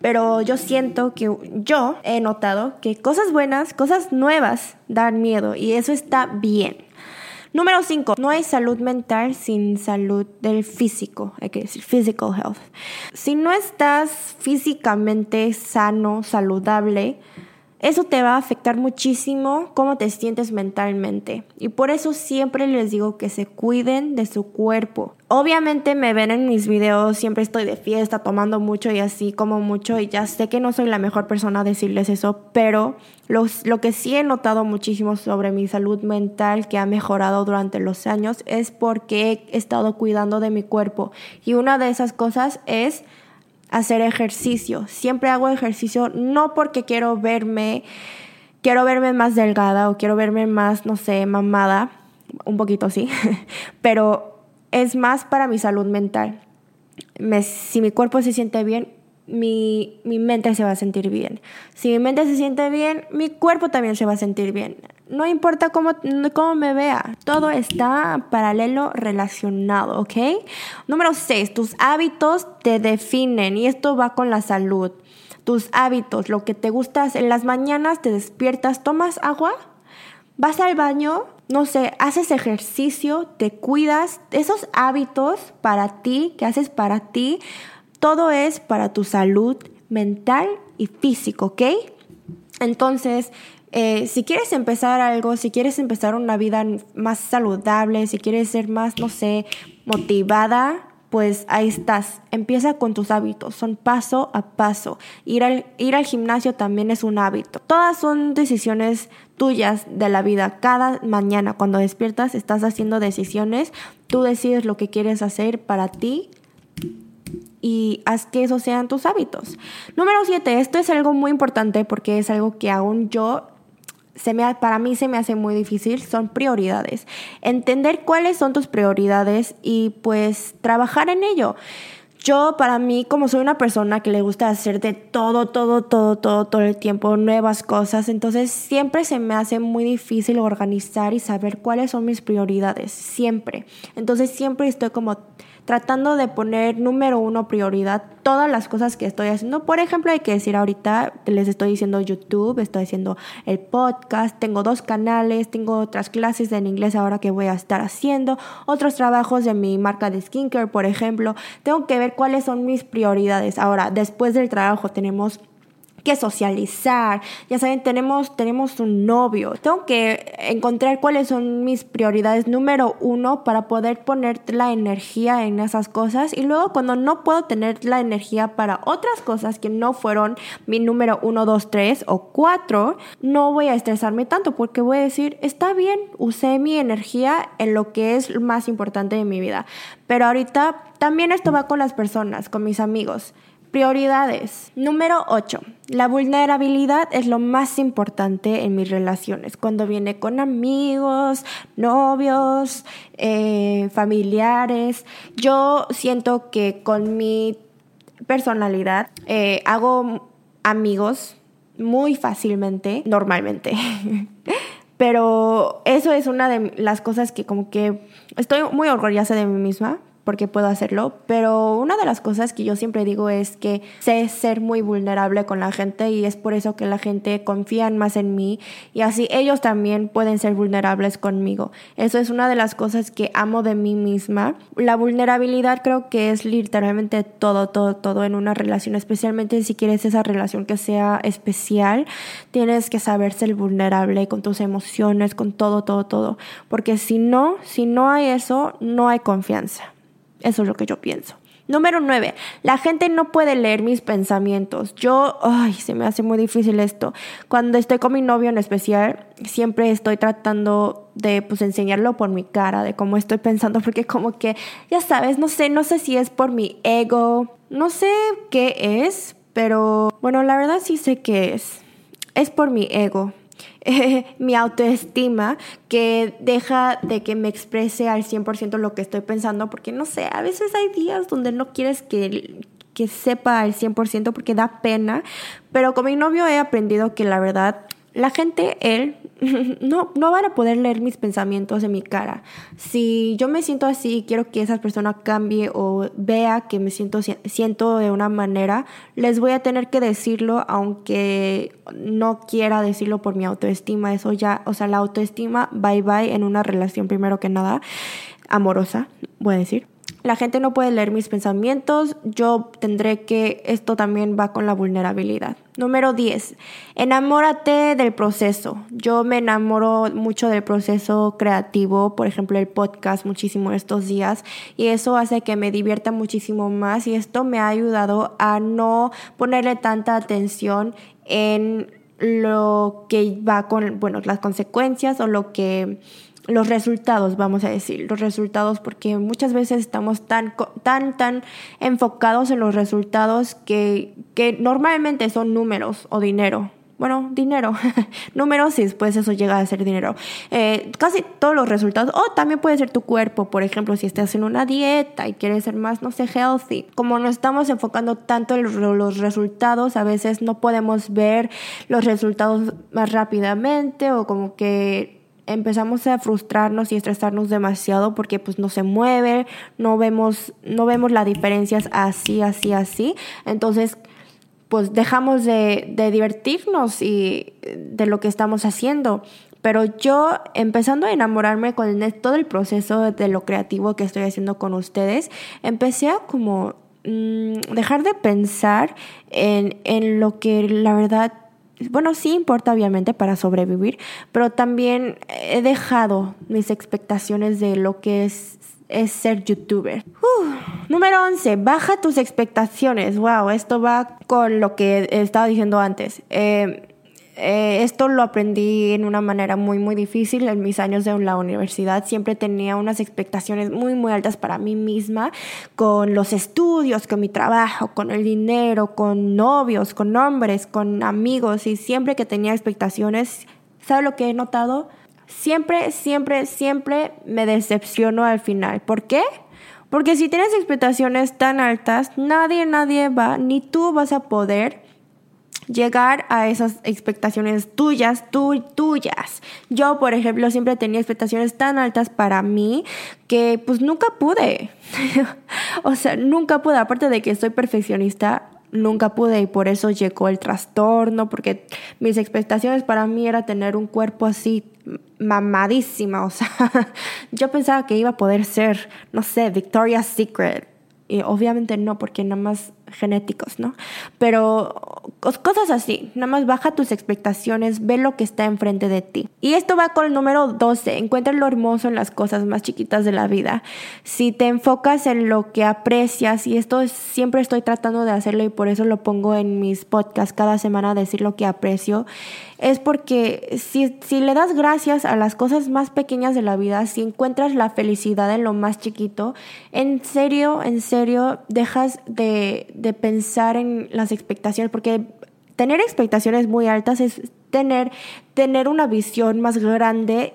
Pero yo siento que yo he notado que cosas buenas, cosas nuevas dan miedo y eso está bien. Número 5. No hay salud mental sin salud del físico, hay que decir physical health. Si no estás físicamente sano, saludable, eso te va a afectar muchísimo cómo te sientes mentalmente. Y por eso siempre les digo que se cuiden de su cuerpo. Obviamente me ven en mis videos, siempre estoy de fiesta, tomando mucho y así como mucho y ya sé que no soy la mejor persona a decirles eso, pero lo que sí he notado muchísimo sobre mi salud mental que ha mejorado durante los años es porque he estado cuidando de mi cuerpo. Y una de esas cosas es hacer ejercicio. Siempre hago ejercicio no porque quiero verme, quiero verme más delgada o quiero verme más, no sé, mamada, un poquito sí, <laughs> pero es más para mi salud mental. Me, si mi cuerpo se siente bien, mi, mi, mente se va a sentir bien. Si mi mente se siente bien, mi cuerpo también se va a sentir bien. No importa cómo, cómo me vea, todo está paralelo relacionado, ¿ok? Número 6, tus hábitos te definen y esto va con la salud. Tus hábitos, lo que te gustas en las mañanas, te despiertas, tomas agua, vas al baño, no sé, haces ejercicio, te cuidas, esos hábitos para ti, que haces para ti, todo es para tu salud mental y físico, ¿ok? Entonces, eh, si quieres empezar algo, si quieres empezar una vida más saludable, si quieres ser más, no sé, motivada, pues ahí estás. Empieza con tus hábitos, son paso a paso. Ir al, ir al gimnasio también es un hábito. Todas son decisiones tuyas de la vida. Cada mañana cuando despiertas estás haciendo decisiones. Tú decides lo que quieres hacer para ti y haz que esos sean tus hábitos. Número 7, esto es algo muy importante porque es algo que aún yo se me, para mí se me hace muy difícil, son prioridades. Entender cuáles son tus prioridades y pues trabajar en ello. Yo, para mí, como soy una persona que le gusta hacer de todo, todo, todo, todo, todo el tiempo, nuevas cosas, entonces siempre se me hace muy difícil organizar y saber cuáles son mis prioridades, siempre. Entonces siempre estoy como tratando de poner número uno prioridad todas las cosas que estoy haciendo. Por ejemplo, hay que decir ahorita, les estoy diciendo YouTube, estoy haciendo el podcast, tengo dos canales, tengo otras clases en inglés ahora que voy a estar haciendo, otros trabajos de mi marca de skincare, por ejemplo. Tengo que ver cuáles son mis prioridades. Ahora, después del trabajo tenemos que socializar. Ya saben, tenemos, tenemos un novio. Tengo que encontrar cuáles son mis prioridades número uno para poder poner la energía en esas cosas. Y luego cuando no puedo tener la energía para otras cosas que no fueron mi número uno, dos, tres o cuatro, no voy a estresarme tanto porque voy a decir, está bien, usé mi energía en lo que es más importante de mi vida. Pero ahorita también esto va con las personas, con mis amigos. Prioridades. Número 8. La vulnerabilidad es lo más importante en mis relaciones. Cuando viene con amigos, novios, eh, familiares. Yo siento que con mi personalidad eh, hago amigos muy fácilmente, normalmente. <laughs> Pero eso es una de las cosas que como que estoy muy orgullosa de mí misma porque puedo hacerlo, pero una de las cosas que yo siempre digo es que sé ser muy vulnerable con la gente y es por eso que la gente confía más en mí y así ellos también pueden ser vulnerables conmigo. Eso es una de las cosas que amo de mí misma. La vulnerabilidad creo que es literalmente todo, todo, todo en una relación, especialmente si quieres esa relación que sea especial, tienes que saber ser vulnerable con tus emociones, con todo, todo, todo, porque si no, si no hay eso, no hay confianza. Eso es lo que yo pienso. Número 9. La gente no puede leer mis pensamientos. Yo, ay, se me hace muy difícil esto. Cuando estoy con mi novio en especial, siempre estoy tratando de pues enseñarlo por mi cara, de cómo estoy pensando, <laughs> porque como que, ya sabes, no sé, no sé si es por mi ego, no sé qué es, pero bueno, la verdad sí sé qué es. Es por mi ego. <laughs> mi autoestima que deja de que me exprese al 100% lo que estoy pensando, porque no sé, a veces hay días donde no quieres que, que sepa al 100% porque da pena, pero con mi novio he aprendido que la verdad la gente, él, <laughs> no, no van a poder leer mis pensamientos en mi cara. Si yo me siento así y quiero que esa persona cambie o vea que me siento, siento de una manera, les voy a tener que decirlo aunque no quiera decirlo por mi autoestima. Eso ya, o sea, la autoestima, bye bye en una relación primero que nada amorosa, voy a decir. La gente no puede leer mis pensamientos, yo tendré que, esto también va con la vulnerabilidad. Número 10, enamórate del proceso. Yo me enamoro mucho del proceso creativo, por ejemplo el podcast muchísimo estos días y eso hace que me divierta muchísimo más y esto me ha ayudado a no ponerle tanta atención en lo que va con, bueno, las consecuencias o lo que los resultados, vamos a decir, los resultados, porque muchas veces estamos tan, tan, tan enfocados en los resultados que, que normalmente son números o dinero. Bueno, dinero, <laughs> números y después eso llega a ser dinero. Eh, casi todos los resultados, o también puede ser tu cuerpo, por ejemplo, si estás en una dieta y quieres ser más, no sé, healthy. Como no estamos enfocando tanto en los resultados, a veces no podemos ver los resultados más rápidamente o como que empezamos a frustrarnos y estresarnos demasiado porque pues no se mueve, no vemos, no vemos las diferencias así, así, así. Entonces, pues dejamos de, de divertirnos y de lo que estamos haciendo. Pero yo, empezando a enamorarme con todo el proceso de lo creativo que estoy haciendo con ustedes, empecé a como mm, dejar de pensar en, en lo que la verdad bueno, sí importa obviamente para sobrevivir, pero también he dejado mis expectaciones de lo que es, ser youtuber. número 11, baja tus expectaciones. Wow, esto va con lo que estaba diciendo antes. Eh, Eh, esto lo aprendí en una manera muy, muy difícil en mis años de la universidad. Siempre tenía unas expectaciones muy, muy altas para mí misma con los estudios, con mi trabajo, con el dinero, con novios, con hombres, con amigos. Y siempre que tenía expectaciones, ¿sabe lo que he notado? Siempre, siempre, siempre me decepciono al final. ¿Por qué? Porque si tienes expectaciones tan altas, nadie, nadie va, ni tú vas a poder llegar a esas expectaciones tuyas, tú, tuyas. Yo, por ejemplo, siempre tenía expectaciones tan altas para mí que pues nunca pude. <laughs> o sea, nunca pude, aparte de que soy perfeccionista, nunca pude y por eso llegó el trastorno, porque mis expectaciones para mí era tener un cuerpo así mamadísima, o sea, <laughs> yo pensaba que iba a poder ser, no sé, Victoria's Secret. Y obviamente no, porque nada más genéticos, ¿no? Pero cosas así, nada más baja tus expectaciones, ve lo que está enfrente de ti. Y esto va con el número 12, encuentra lo hermoso en las cosas más chiquitas de la vida. Si te enfocas en lo que aprecias, y esto siempre estoy tratando de hacerlo y por eso lo pongo en mis podcasts cada semana, decir lo que aprecio, es porque si, si le das gracias a las cosas más pequeñas de la vida, si encuentras la felicidad en lo más chiquito, en serio, en serio, dejas de de pensar en las expectaciones, porque tener expectaciones muy altas es tener, tener una visión más grande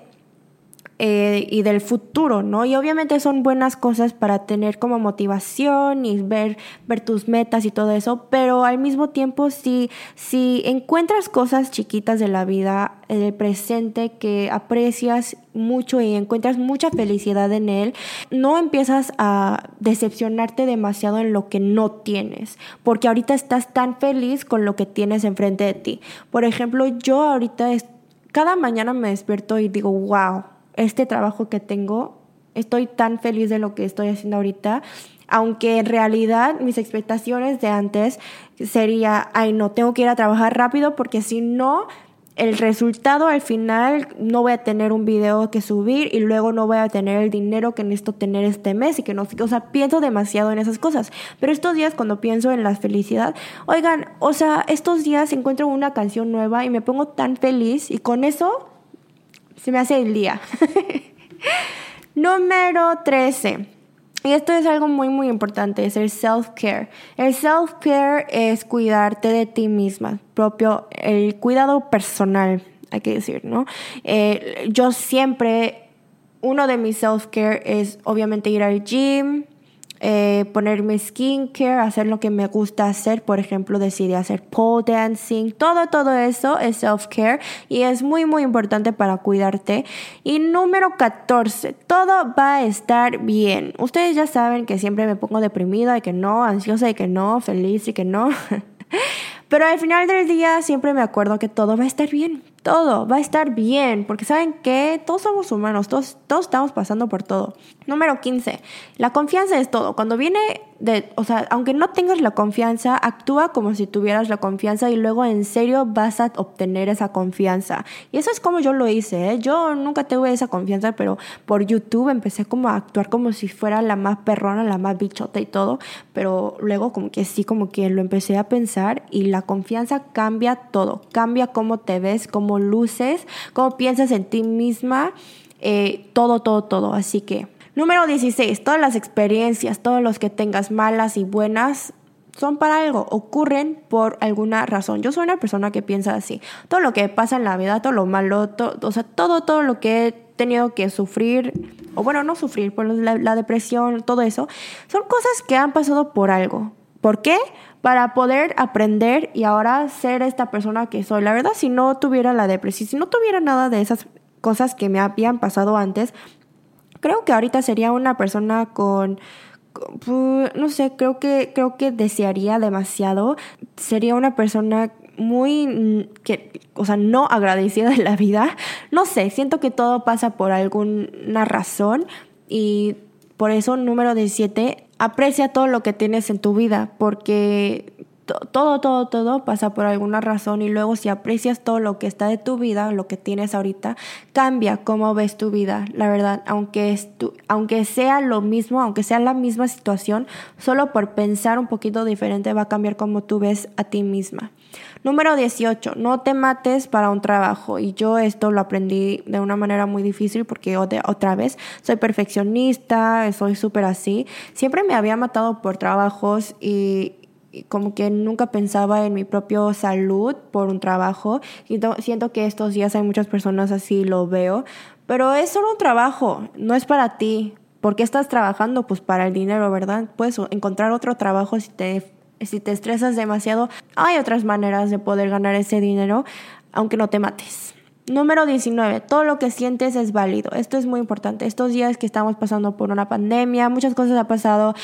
eh, y del futuro, ¿no? Y obviamente son buenas cosas para tener como motivación y ver, ver tus metas y todo eso, pero al mismo tiempo si, si encuentras cosas chiquitas de la vida, en presente que aprecias mucho y encuentras mucha felicidad en él, no empiezas a decepcionarte demasiado en lo que no tienes, porque ahorita estás tan feliz con lo que tienes enfrente de ti. Por ejemplo, yo ahorita cada mañana me despierto y digo, wow este trabajo que tengo, estoy tan feliz de lo que estoy haciendo ahorita, aunque en realidad mis expectaciones de antes sería, ay no, tengo que ir a trabajar rápido porque si no, el resultado al final no voy a tener un video que subir y luego no voy a tener el dinero que necesito tener este mes y que no, o sea, pienso demasiado en esas cosas. Pero estos días cuando pienso en la felicidad, oigan, o sea, estos días encuentro una canción nueva y me pongo tan feliz y con eso se me hace el día. <laughs> Número 13. Y esto es algo muy, muy importante, es el self-care. El self-care es cuidarte de ti misma, propio, el cuidado personal, hay que decir, ¿no? Eh, yo siempre, uno de mis self-care es obviamente ir al gym, eh, ponerme skincare, hacer lo que me gusta hacer, por ejemplo, decidí hacer pole dancing, todo, todo eso es self-care y es muy, muy importante para cuidarte. Y número 14, todo va a estar bien. Ustedes ya saben que siempre me pongo deprimida y que no, ansiosa y que no, feliz y que no. <laughs> Pero al final del día siempre me acuerdo que todo va a estar bien todo va a estar bien, porque saben que todos somos humanos, todos, todos estamos pasando por todo. Número 15, la confianza es todo. Cuando viene de, o sea, aunque no tengas la confianza, actúa como si tuvieras la confianza y luego en serio vas a obtener esa confianza. Y eso es como yo lo hice, ¿eh? yo nunca tuve esa confianza, pero por YouTube empecé como a actuar como si fuera la más perrona, la más bichota y todo, pero luego como que sí, como que lo empecé a pensar y la confianza cambia todo, cambia cómo te ves, cómo luces, cómo piensas en ti misma, eh, todo, todo, todo. Así que, número 16, todas las experiencias, todos los que tengas malas y buenas, son para algo, ocurren por alguna razón. Yo soy una persona que piensa así. Todo lo que pasa en la vida, todo lo malo, o sea, todo, todo lo que he tenido que sufrir, o bueno, no sufrir, por la depresión, todo eso, son cosas que han pasado por algo. ¿Por qué? para poder aprender y ahora ser esta persona que soy. La verdad, si no tuviera la depresión, si no tuviera nada de esas cosas que me habían pasado antes, creo que ahorita sería una persona con, no sé, creo que creo que desearía demasiado. Sería una persona muy que o sea, no agradecida de la vida. No sé, siento que todo pasa por alguna razón y por eso número 17 aprecia todo lo que tienes en tu vida, porque todo, todo, todo pasa por alguna razón y luego si aprecias todo lo que está de tu vida, lo que tienes ahorita, cambia cómo ves tu vida, la verdad, aunque, aunque sea lo mismo, aunque sea la misma situación, solo por pensar un poquito diferente va a cambiar cómo tú ves a ti misma. Número 18, no te mates para un trabajo. Y yo esto lo aprendí de una manera muy difícil porque otra vez soy perfeccionista, soy súper así. Siempre me había matado por trabajos y, como que nunca pensaba en mi propia salud por un trabajo. Y siento que estos días hay muchas personas así, lo veo. Pero es solo un trabajo, no es para ti. ¿Por qué estás trabajando? Pues para el dinero, ¿verdad? Puedes encontrar otro trabajo si te si te estresas demasiado, hay otras maneras de poder ganar ese dinero, aunque no te mates. Número 19. Todo lo que sientes es válido. Esto es muy importante. Estos días que estamos pasando por una pandemia, muchas cosas han pasado.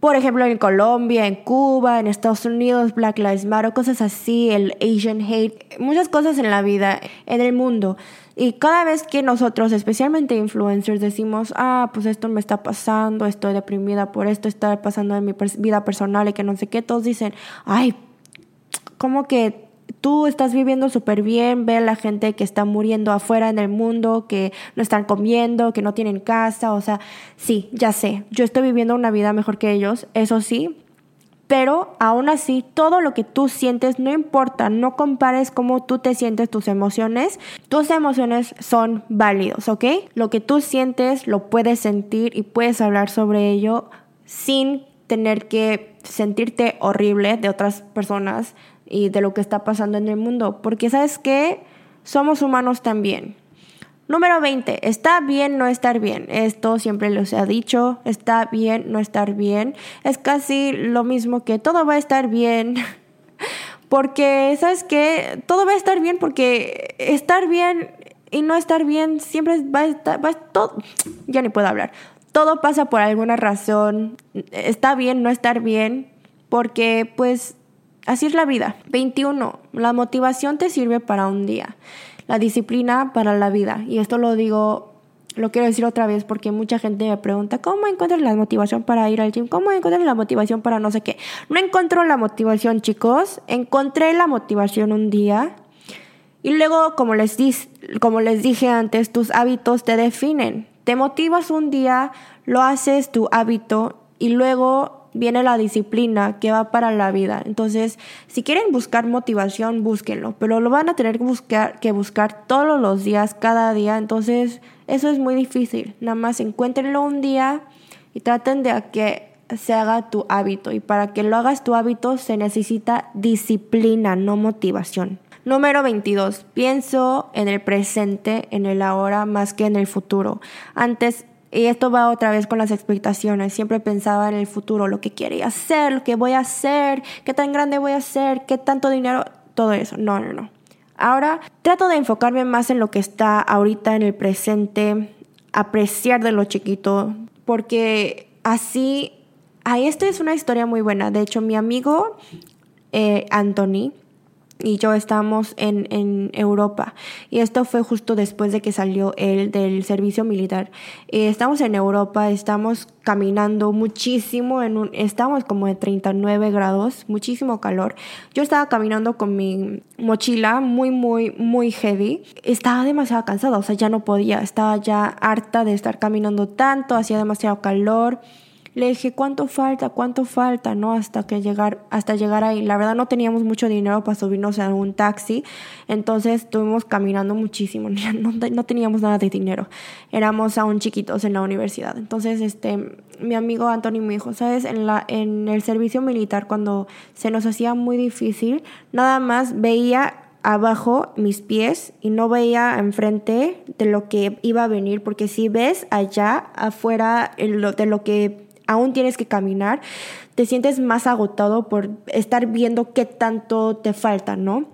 Por ejemplo, en Colombia, en Cuba, en Estados Unidos, Black Lives Matter, cosas así, el Asian hate, muchas cosas en la vida, en el mundo. Y cada vez que nosotros, especialmente influencers, decimos, ah, pues esto me está pasando, estoy deprimida por esto, está pasando en mi vida personal y que no sé qué, todos dicen, ay, como que tú estás viviendo súper bien, ve a la gente que está muriendo afuera en el mundo, que no están comiendo, que no tienen casa, o sea, sí, ya sé, yo estoy viviendo una vida mejor que ellos, eso sí, pero aún así, todo lo que tú sientes no importa, no compares cómo tú te sientes tus emociones. Tus emociones son válidos, ¿ok? Lo que tú sientes lo puedes sentir y puedes hablar sobre ello sin tener que sentirte horrible de otras personas y de lo que está pasando en el mundo. Porque sabes que somos humanos también. Número 20. Está bien no estar bien. Esto siempre les he dicho. Está bien no estar bien. Es casi lo mismo que todo va a estar bien. <laughs> Porque, ¿sabes qué? Todo va a estar bien porque estar bien y no estar bien siempre va a estar... Va todo, <tsk> ya ni puedo hablar. Todo pasa por alguna razón. Está bien no estar bien porque, pues, así es la vida. 21. La motivación te sirve para un día la disciplina para la vida. Y esto lo digo, lo quiero decir otra vez porque mucha gente me pregunta, ¿cómo encuentras la motivación para ir al gym? ¿Cómo encuentras la motivación para no sé qué? No encontró la motivación, chicos. Encontré la motivación un día. Y luego, como les, como les dije antes, tus hábitos te definen. Te motivas un día, lo haces tu hábito y luego viene la disciplina que va para la vida. Entonces, si quieren buscar motivación, búsquenlo, pero lo van a tener que buscar, que buscar todos los días, cada día. Entonces, eso es muy difícil. Nada más encuéntrenlo un día y traten de que se haga tu hábito. Y para que lo hagas tu hábito se necesita disciplina, no motivación. Número 22. Pienso en el presente, en el ahora, más que en el futuro. Antes y esto va otra vez con las expectaciones. Siempre pensaba en el futuro, lo que quería hacer, lo que voy a hacer, qué tan grande voy a ser, qué tanto dinero, todo eso. No, no, no. Ahora trato de enfocarme más en lo que está ahorita en el presente, apreciar de lo chiquito, porque así, ahí esta es una historia muy buena. De hecho, mi amigo eh, Anthony, y yo estábamos en, en, Europa. Y esto fue justo después de que salió él del servicio militar. Eh, estamos en Europa, estamos caminando muchísimo, en un, estamos como de 39 grados, muchísimo calor. Yo estaba caminando con mi mochila muy, muy, muy heavy. Estaba demasiado cansada, o sea, ya no podía, estaba ya harta de estar caminando tanto, hacía demasiado calor. Le dije, ¿cuánto falta? ¿Cuánto falta? ¿No? Hasta que llegar, hasta llegar ahí. La verdad no teníamos mucho dinero para subirnos a un taxi. Entonces estuvimos caminando muchísimo. <laughs> No, no teníamos nada de dinero. Éramos aún chiquitos en la universidad. Entonces, este, mi amigo Anthony me dijo, ¿sabes? En, la, en el servicio militar, cuando se nos hacía muy difícil, nada más veía abajo mis pies y no veía enfrente de lo que iba a venir, porque si ves allá afuera de lo que aún tienes que caminar, te sientes más agotado por estar viendo qué tanto te falta, ¿no?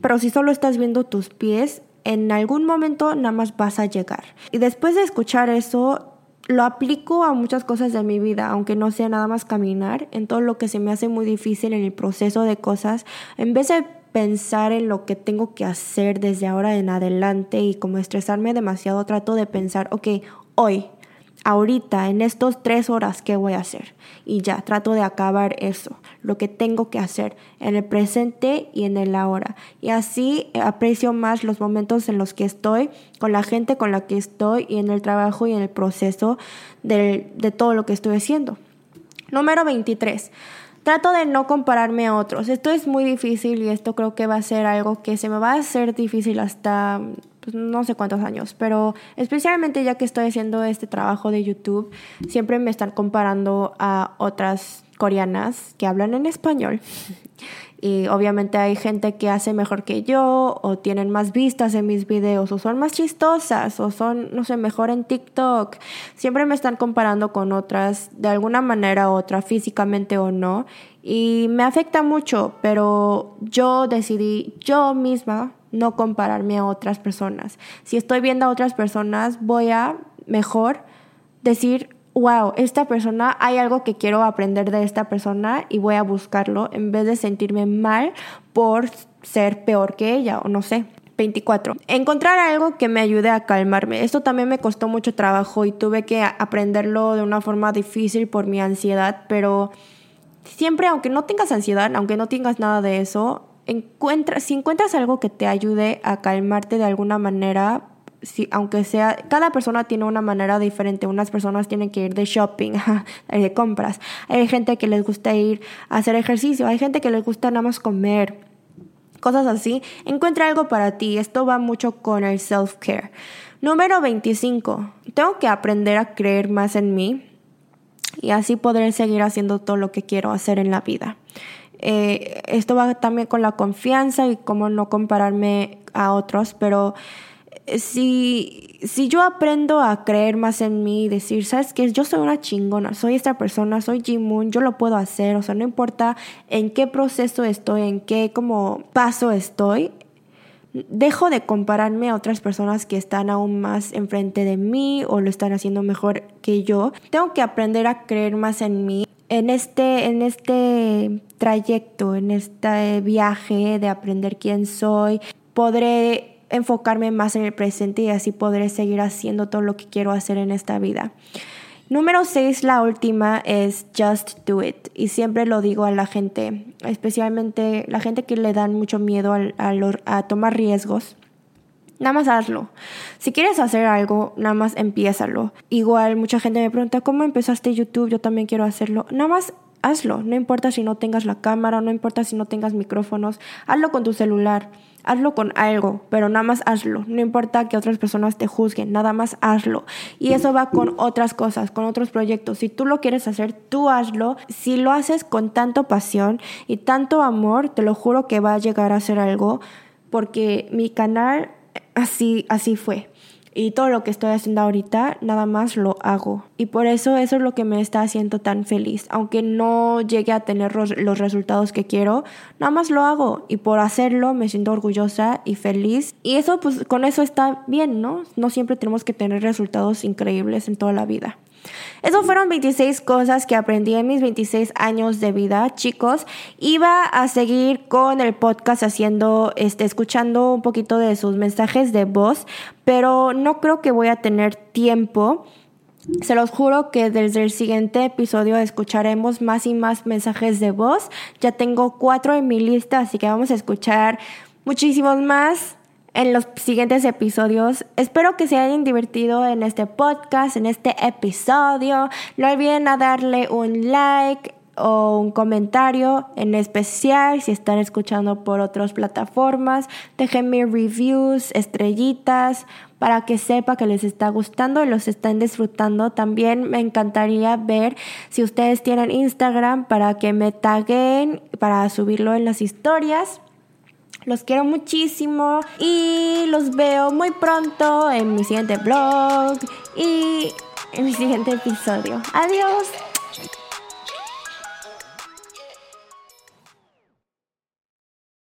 Pero si solo estás viendo tus pies, en algún momento nada más vas a llegar. Y después de escuchar eso, lo aplico a muchas cosas de mi vida, aunque no sea nada más caminar, en todo lo que se me hace muy difícil en el proceso de cosas, en vez de pensar en lo que tengo que hacer desde ahora en adelante y como estresarme demasiado, trato de pensar, ok, hoy, ahorita, en estos tres horas, ¿qué voy a hacer? Y ya, trato de acabar eso, lo que tengo que hacer en el presente y en el ahora. Y así aprecio más los momentos en los que estoy, con la gente con la que estoy y en el trabajo y en el proceso de todo lo que estoy haciendo. Número 23. Trato de no compararme a otros. Esto es muy difícil y esto creo que va a ser algo que se me va a hacer difícil hasta pues, no sé cuántos años, pero especialmente ya que estoy haciendo este trabajo de YouTube, siempre me están comparando a otras coreanas que hablan en español. Y obviamente hay gente que hace mejor que yo, o tienen más vistas en mis videos, o son más chistosas, o son, no sé, mejor en TikTok. Siempre me están comparando con otras, de alguna manera u otra, físicamente o no. Y me afecta mucho, pero yo decidí, yo misma, no compararme a otras personas. Si estoy viendo a otras personas, voy a mejor decir, wow, esta persona, hay algo que quiero aprender de esta persona y voy a buscarlo en vez de sentirme mal por ser peor que ella o no sé. 24. Encontrar algo que me ayude a calmarme. Esto también me costó mucho trabajo y tuve que aprenderlo de una forma difícil por mi ansiedad, pero siempre, aunque no tengas ansiedad, aunque no tengas nada de eso, encuentra, si encuentras algo que te ayude a calmarte de alguna manera, si, aunque sea, cada persona tiene una manera diferente. Unas personas tienen que ir de shopping, <laughs> de compras. Hay gente que les gusta ir a hacer ejercicio. Hay gente que les gusta nada más comer. Cosas así. Encuentra algo para ti. Esto va mucho con el self-care. Número 25. Tengo que aprender a creer más en mí y así poder seguir haciendo todo lo que quiero hacer en la vida. Eh, esto va también con la confianza y cómo no compararme a otros, pero eh, si, si yo aprendo a creer más en mí y decir, ¿sabes qué? Yo soy una chingona, soy esta persona, soy Jimun, yo lo puedo hacer, o sea, no importa en qué proceso estoy, en qué como paso estoy, dejo de compararme a otras personas que están aún más enfrente de mí o lo están haciendo mejor que yo. Tengo que aprender a creer más en mí. En este, en este trayecto, en este viaje de aprender quién soy, podré enfocarme más en el presente y así podré seguir haciendo todo lo que quiero hacer en esta vida. Número 6, la última, es just do it. Y siempre lo digo a la gente, especialmente la gente que le dan mucho miedo a, tomar riesgos. Nada más hazlo. Si quieres hacer algo, nada más empiézalo. Igual mucha gente me pregunta, ¿cómo empezaste YouTube? Yo también quiero hacerlo. Nada más hazlo. No importa si no tengas la cámara, no importa si no tengas micrófonos. Hazlo con tu celular hazlo con algo, pero nada más hazlo. No importa que otras personas te juzguen, nada más hazlo. Y eso va con otras cosas, con otros proyectos. Si tú lo quieres hacer, tú hazlo. Si lo haces con tanto pasión y tanto amor, te lo juro que va a llegar a ser algo, porque mi canal así, así fue. Y todo lo que estoy haciendo ahorita, nada más lo hago. Y por eso eso es lo que me está haciendo tan feliz. Aunque no llegue a tener los resultados que quiero, nada más lo hago. Y por hacerlo me siento orgullosa y feliz. Y eso, pues con eso está bien, ¿no? No siempre tenemos que tener resultados increíbles en toda la vida. Eso fueron 26 cosas que aprendí en mis 26 años de vida, chicos. Iba a seguir con el podcast haciendo, este, escuchando un poquito de sus mensajes de voz, pero no creo que voy a tener tiempo. Se los juro que desde el siguiente episodio escucharemos más y más mensajes de voz. Ya tengo cuatro en mi lista, así que vamos a escuchar muchísimos más en los siguientes episodios. Espero que se hayan divertido en este podcast, en este episodio. No olviden darle un like o un comentario en especial si están escuchando por otras plataformas. Déjenme reviews, estrellitas para que sepa que les está gustando y los están disfrutando. También me encantaría ver si ustedes tienen Instagram para que me taguen para subirlo en las historias. Los quiero muchísimo y los veo muy pronto en mi siguiente blog y en mi siguiente episodio. Adiós.